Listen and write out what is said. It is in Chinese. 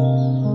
아